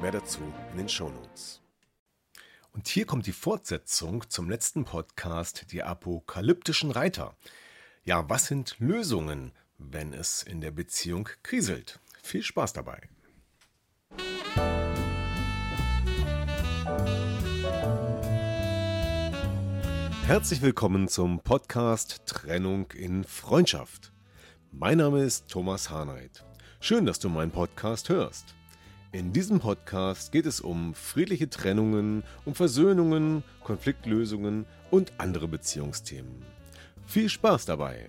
Mehr dazu in den Shownotes. Und hier kommt die Fortsetzung zum letzten Podcast, die apokalyptischen Reiter. Ja, was sind Lösungen, wenn es in der Beziehung kriselt? Viel Spaß dabei. Herzlich willkommen zum Podcast Trennung in Freundschaft. Mein Name ist Thomas Harnight. Schön, dass du meinen Podcast hörst. In diesem Podcast geht es um friedliche Trennungen, um Versöhnungen, Konfliktlösungen und andere Beziehungsthemen. Viel Spaß dabei!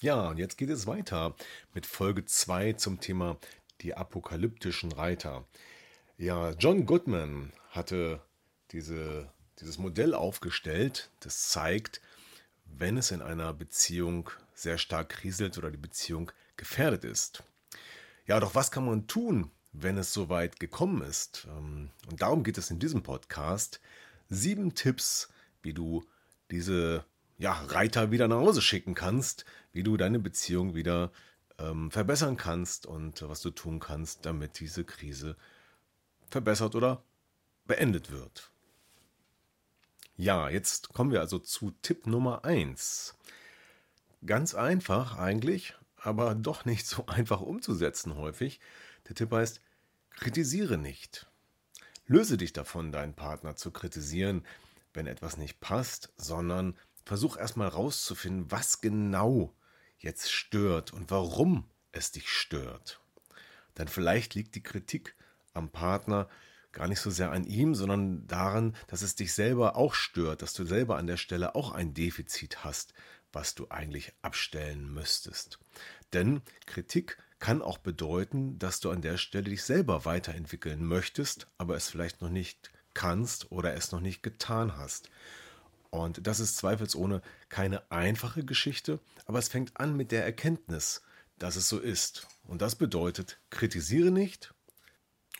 Ja, und jetzt geht es weiter mit Folge 2 zum Thema die apokalyptischen Reiter. Ja, John Goodman hatte diese, dieses Modell aufgestellt, das zeigt, wenn es in einer Beziehung sehr stark kriselt oder die Beziehung gefährdet ist. Ja, doch was kann man tun, wenn es so weit gekommen ist? Ähm, und darum geht es in diesem Podcast. Sieben Tipps, wie du diese ja, Reiter wieder nach Hause schicken kannst, wie du deine Beziehung wieder ähm, verbessern kannst und was du tun kannst, damit diese Krise verbessert oder beendet wird. Ja, jetzt kommen wir also zu Tipp Nummer 1. Ganz einfach eigentlich, aber doch nicht so einfach umzusetzen häufig. Der Tipp heißt, kritisiere nicht. Löse dich davon, deinen Partner zu kritisieren, wenn etwas nicht passt, sondern versuch erstmal rauszufinden, was genau jetzt stört und warum es dich stört. Denn vielleicht liegt die Kritik am Partner gar nicht so sehr an ihm, sondern daran, dass es dich selber auch stört, dass du selber an der Stelle auch ein Defizit hast, was du eigentlich abstellen müsstest. Denn Kritik kann auch bedeuten, dass du an der Stelle dich selber weiterentwickeln möchtest, aber es vielleicht noch nicht kannst oder es noch nicht getan hast. Und das ist zweifelsohne keine einfache Geschichte, aber es fängt an mit der Erkenntnis, dass es so ist. Und das bedeutet, kritisiere nicht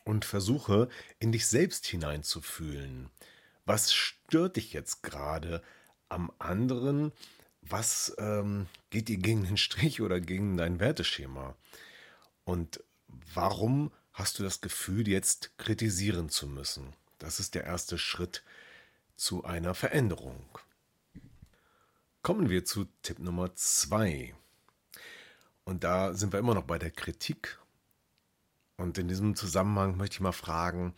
und versuche in dich selbst hineinzufühlen. Was stört dich jetzt gerade am anderen? Was ähm, geht dir gegen den Strich oder gegen dein Werteschema? Und warum hast du das Gefühl, jetzt kritisieren zu müssen? Das ist der erste Schritt zu einer Veränderung. Kommen wir zu Tipp Nummer zwei. Und da sind wir immer noch bei der Kritik und in diesem Zusammenhang möchte ich mal fragen,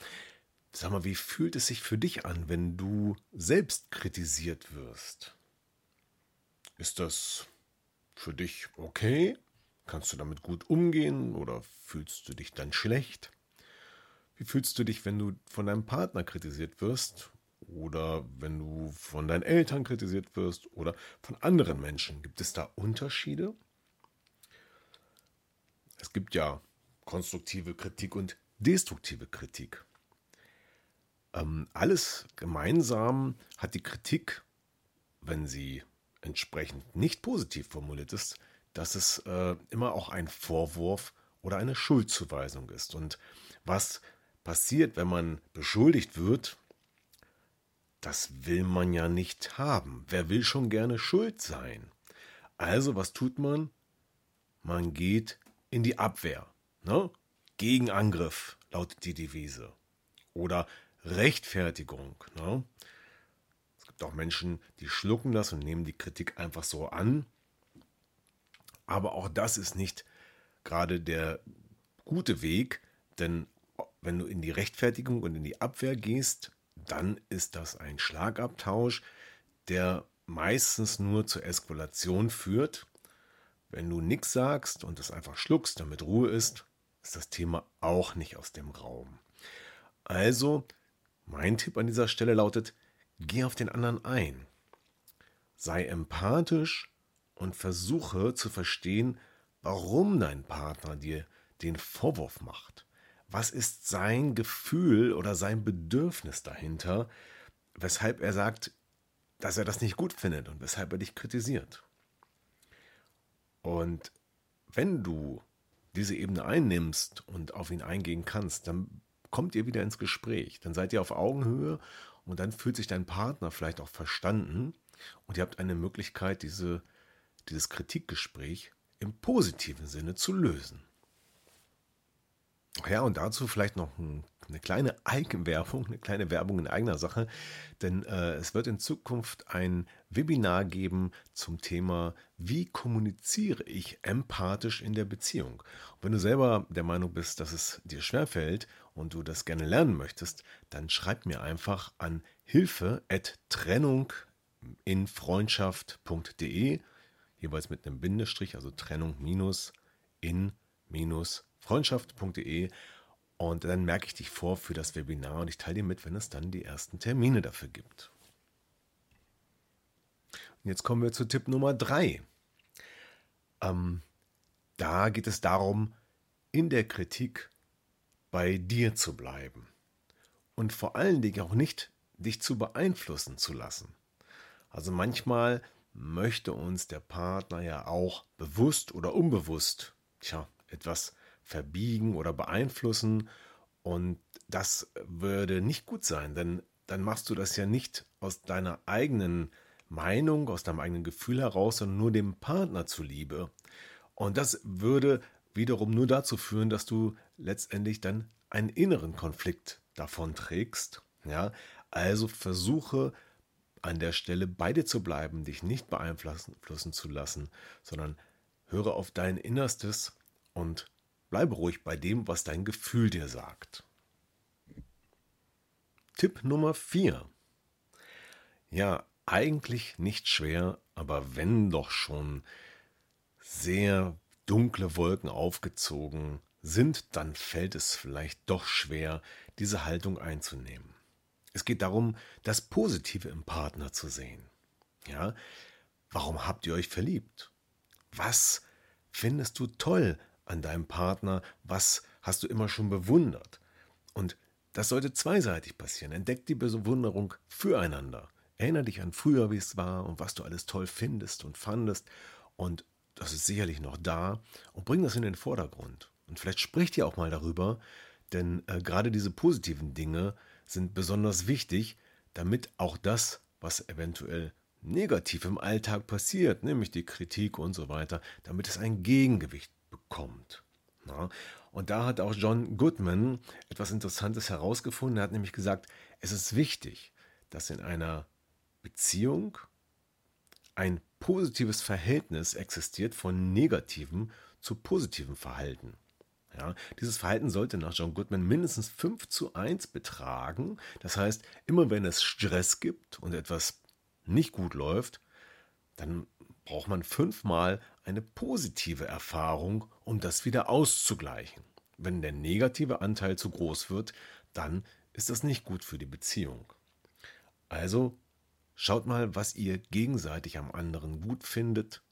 sag mal, wie fühlt es sich für dich an, wenn du selbst kritisiert wirst? Ist das für dich okay? Kannst du damit gut umgehen oder fühlst du dich dann schlecht? Wie fühlst du dich, wenn du von deinem Partner kritisiert wirst oder wenn du von deinen Eltern kritisiert wirst oder von anderen Menschen? Gibt es da Unterschiede? Es gibt ja konstruktive Kritik und destruktive Kritik. Ähm, alles gemeinsam hat die Kritik, wenn sie entsprechend nicht positiv formuliert ist, dass es äh, immer auch ein Vorwurf oder eine Schuldzuweisung ist. Und was passiert, wenn man beschuldigt wird, das will man ja nicht haben. Wer will schon gerne schuld sein? Also, was tut man? Man geht in die Abwehr. Ne? Gegenangriff lautet die Devise. Oder Rechtfertigung. Ne? Gibt auch Menschen, die schlucken das und nehmen die Kritik einfach so an. Aber auch das ist nicht gerade der gute Weg, denn wenn du in die Rechtfertigung und in die Abwehr gehst, dann ist das ein Schlagabtausch, der meistens nur zur Eskalation führt. Wenn du nichts sagst und es einfach schluckst, damit Ruhe ist, ist das Thema auch nicht aus dem Raum. Also, mein Tipp an dieser Stelle lautet, geh auf den anderen ein. Sei empathisch und versuche zu verstehen, warum dein Partner dir den Vorwurf macht. Was ist sein Gefühl oder sein Bedürfnis dahinter, weshalb er sagt, dass er das nicht gut findet und weshalb er dich kritisiert. Und wenn du diese Ebene einnimmst und auf ihn eingehen kannst, dann kommt ihr wieder ins Gespräch. Dann seid ihr auf Augenhöhe und dann fühlt sich dein Partner vielleicht auch verstanden und ihr habt eine Möglichkeit, diese, dieses Kritikgespräch im positiven Sinne zu lösen. Ja, und dazu vielleicht noch ein, eine kleine Eigenwerbung, eine kleine Werbung in eigener Sache, denn äh, es wird in Zukunft ein Webinar geben zum Thema, wie kommuniziere ich empathisch in der Beziehung. Und wenn du selber der Meinung bist, dass es dir schwerfällt und du das gerne lernen möchtest, dann schreib mir einfach an hilfe at trennung in freundschaft.de, jeweils mit einem Bindestrich, also Trennung minus in minus freundschaft.de und dann merke ich dich vor für das Webinar und ich teile dir mit, wenn es dann die ersten Termine dafür gibt. Und jetzt kommen wir zu Tipp Nummer drei. Ähm, da geht es darum, in der Kritik bei dir zu bleiben und vor allen Dingen auch nicht dich zu beeinflussen zu lassen. Also manchmal möchte uns der Partner ja auch bewusst oder unbewusst, tja, etwas verbiegen oder beeinflussen. Und das würde nicht gut sein, denn dann machst du das ja nicht aus deiner eigenen Meinung, aus deinem eigenen Gefühl heraus, sondern nur dem Partner zuliebe. Und das würde wiederum nur dazu führen, dass du letztendlich dann einen inneren Konflikt davon trägst. Ja, also versuche an der Stelle bei dir zu bleiben, dich nicht beeinflussen zu lassen, sondern höre auf dein Innerstes und Bleibe ruhig bei dem, was dein Gefühl dir sagt. Tipp Nummer 4. Ja, eigentlich nicht schwer, aber wenn doch schon sehr dunkle Wolken aufgezogen sind, dann fällt es vielleicht doch schwer, diese Haltung einzunehmen. Es geht darum, das Positive im Partner zu sehen. Ja, warum habt ihr euch verliebt? Was findest du toll an deinem Partner, was hast du immer schon bewundert. Und das sollte zweiseitig passieren. Entdeck die Bewunderung füreinander. Erinnere dich an früher, wie es war und was du alles toll findest und fandest. Und das ist sicherlich noch da. Und bring das in den Vordergrund. Und vielleicht spricht ihr auch mal darüber, denn äh, gerade diese positiven Dinge sind besonders wichtig, damit auch das, was eventuell negativ im Alltag passiert, nämlich die Kritik und so weiter, damit es ein Gegengewicht bekommt. Ja, und da hat auch John Goodman etwas Interessantes herausgefunden. Er hat nämlich gesagt, es ist wichtig, dass in einer Beziehung ein positives Verhältnis existiert von negativem zu positivem Verhalten. Ja, dieses Verhalten sollte nach John Goodman mindestens 5 zu 1 betragen. Das heißt, immer wenn es Stress gibt und etwas nicht gut läuft, dann braucht man fünfmal eine positive Erfahrung, um das wieder auszugleichen. Wenn der negative Anteil zu groß wird, dann ist das nicht gut für die Beziehung. Also schaut mal, was ihr gegenseitig am anderen gut findet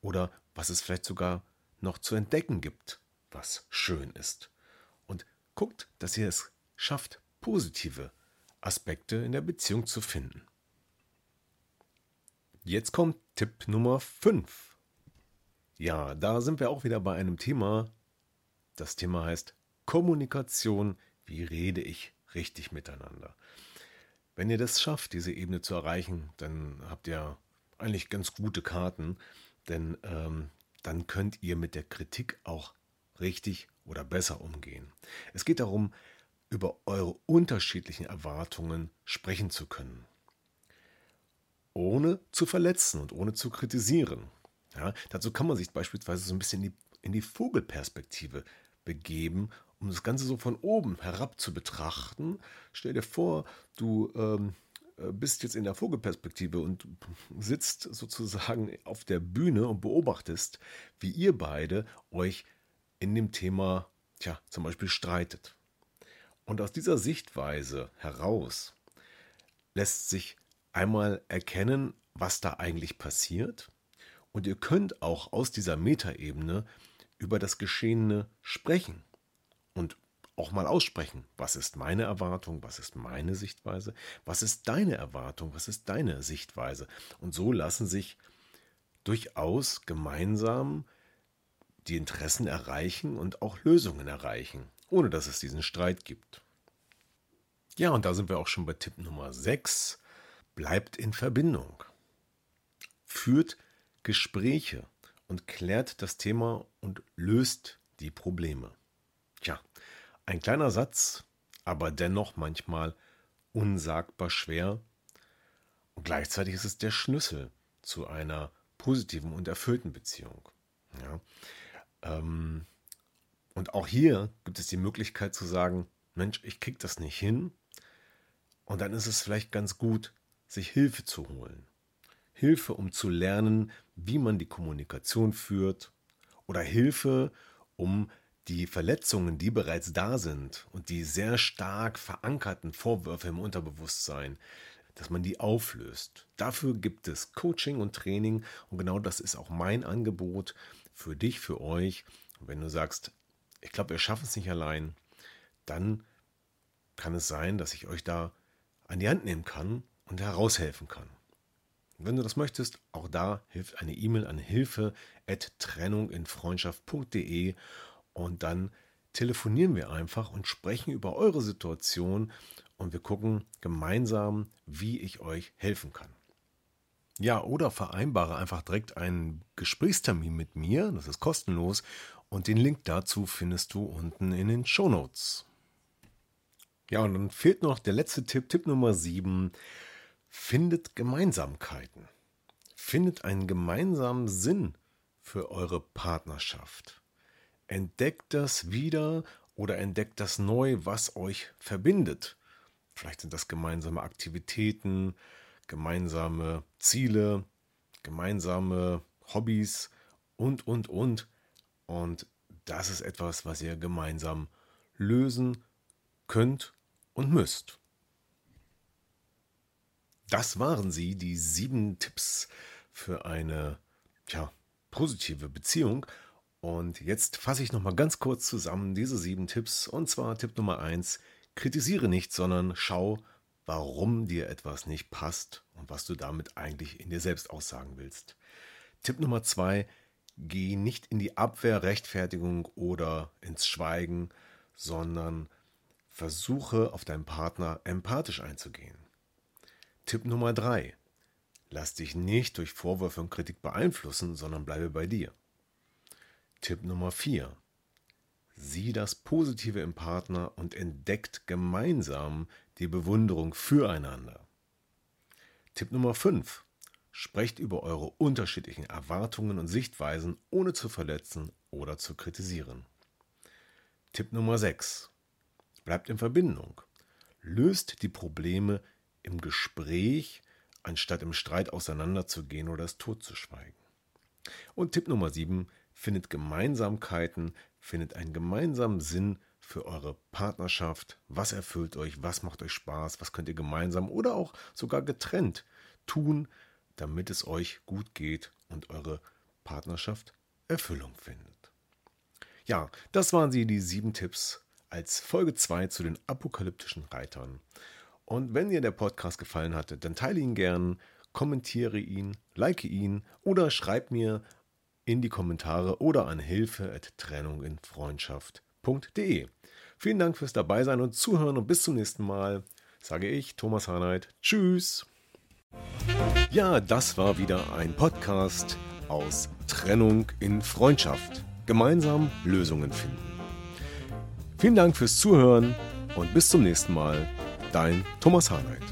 oder was es vielleicht sogar noch zu entdecken gibt, was schön ist. Und guckt, dass ihr es schafft, positive Aspekte in der Beziehung zu finden. Jetzt kommt Tipp Nummer 5. Ja, da sind wir auch wieder bei einem Thema. Das Thema heißt Kommunikation. Wie rede ich richtig miteinander? Wenn ihr das schafft, diese Ebene zu erreichen, dann habt ihr eigentlich ganz gute Karten, denn ähm, dann könnt ihr mit der Kritik auch richtig oder besser umgehen. Es geht darum, über eure unterschiedlichen Erwartungen sprechen zu können ohne zu verletzen und ohne zu kritisieren. Ja, dazu kann man sich beispielsweise so ein bisschen in die, in die Vogelperspektive begeben, um das Ganze so von oben herab zu betrachten. Stell dir vor, du ähm, äh, bist jetzt in der Vogelperspektive und sitzt sozusagen auf der Bühne und beobachtest, wie ihr beide euch in dem Thema, tja, zum Beispiel streitet. Und aus dieser Sichtweise heraus lässt sich einmal erkennen, was da eigentlich passiert Und ihr könnt auch aus dieser Metaebene über das Geschehene sprechen und auch mal aussprechen. Was ist meine Erwartung? Was ist meine Sichtweise? Was ist deine Erwartung? Was ist deine Sichtweise? Und so lassen sich durchaus gemeinsam die Interessen erreichen und auch Lösungen erreichen, ohne dass es diesen Streit gibt. Ja, und da sind wir auch schon bei Tipp Nummer 6. Bleibt in Verbindung. Führt Gespräche und klärt das Thema und löst die Probleme. Tja, ein kleiner Satz, aber dennoch manchmal unsagbar schwer. Und gleichzeitig ist es der Schlüssel zu einer positiven und erfüllten Beziehung. Ja. Ähm, und auch hier gibt es die Möglichkeit zu sagen, Mensch, ich krieg das nicht hin. Und dann ist es vielleicht ganz gut, sich Hilfe zu holen. Hilfe, um zu lernen, wie man die Kommunikation führt. Oder Hilfe, um die Verletzungen, die bereits da sind und die sehr stark verankerten Vorwürfe im Unterbewusstsein, dass man die auflöst. Dafür gibt es Coaching und Training und genau das ist auch mein Angebot für dich, für euch. Und wenn du sagst, ich glaube, wir schaffen es nicht allein, dann kann es sein, dass ich euch da an die Hand nehmen kann und heraushelfen kann. Wenn du das möchtest, auch da hilft eine E-Mail an hilfe@trennunginfreundschaft.de und dann telefonieren wir einfach und sprechen über eure Situation und wir gucken gemeinsam, wie ich euch helfen kann. Ja, oder vereinbare einfach direkt einen Gesprächstermin mit mir, das ist kostenlos und den Link dazu findest du unten in den Show Notes. Ja, und dann fehlt noch der letzte Tipp, Tipp Nummer 7. Findet Gemeinsamkeiten. Findet einen gemeinsamen Sinn für eure Partnerschaft. Entdeckt das wieder oder entdeckt das neu, was euch verbindet. Vielleicht sind das gemeinsame Aktivitäten, gemeinsame Ziele, gemeinsame Hobbys und, und, und. Und das ist etwas, was ihr gemeinsam lösen könnt und müsst. Das waren sie, die sieben Tipps für eine tja, positive Beziehung. Und jetzt fasse ich nochmal ganz kurz zusammen diese sieben Tipps. Und zwar Tipp Nummer eins: kritisiere nicht, sondern schau, warum dir etwas nicht passt und was du damit eigentlich in dir selbst aussagen willst. Tipp Nummer zwei: geh nicht in die Abwehr, Rechtfertigung oder ins Schweigen, sondern versuche auf deinen Partner empathisch einzugehen. Tipp Nummer drei: Lass dich nicht durch Vorwürfe und Kritik beeinflussen, sondern bleibe bei dir. Tipp Nummer 4. Sieh das Positive im Partner und entdeckt gemeinsam die Bewunderung füreinander. Tipp Nummer 5. Sprecht über eure unterschiedlichen Erwartungen und Sichtweisen, ohne zu verletzen oder zu kritisieren. Tipp Nummer 6. Bleibt in Verbindung. Löst die Probleme im Gespräch, anstatt im Streit auseinanderzugehen oder es totzuschweigen. Und Tipp Nummer 7 findet Gemeinsamkeiten, findet einen gemeinsamen Sinn für eure Partnerschaft. Was erfüllt euch? Was macht euch Spaß? Was könnt ihr gemeinsam oder auch sogar getrennt tun, damit es euch gut geht und eure Partnerschaft Erfüllung findet? Ja, das waren sie, die sieben Tipps als Folge 2 zu den apokalyptischen Reitern. Und wenn dir der Podcast gefallen hatte, dann teile ihn gern, kommentiere ihn, like ihn oder schreib mir in die Kommentare oder an hilfe@trennunginfreundschaft.de. Vielen Dank fürs Dabeisein und Zuhören und bis zum nächsten Mal. Sage ich, Thomas Harnight. Tschüss. Ja, das war wieder ein Podcast aus Trennung in Freundschaft. Gemeinsam Lösungen finden. Vielen Dank fürs Zuhören und bis zum nächsten Mal. Dein Thomas Harnight.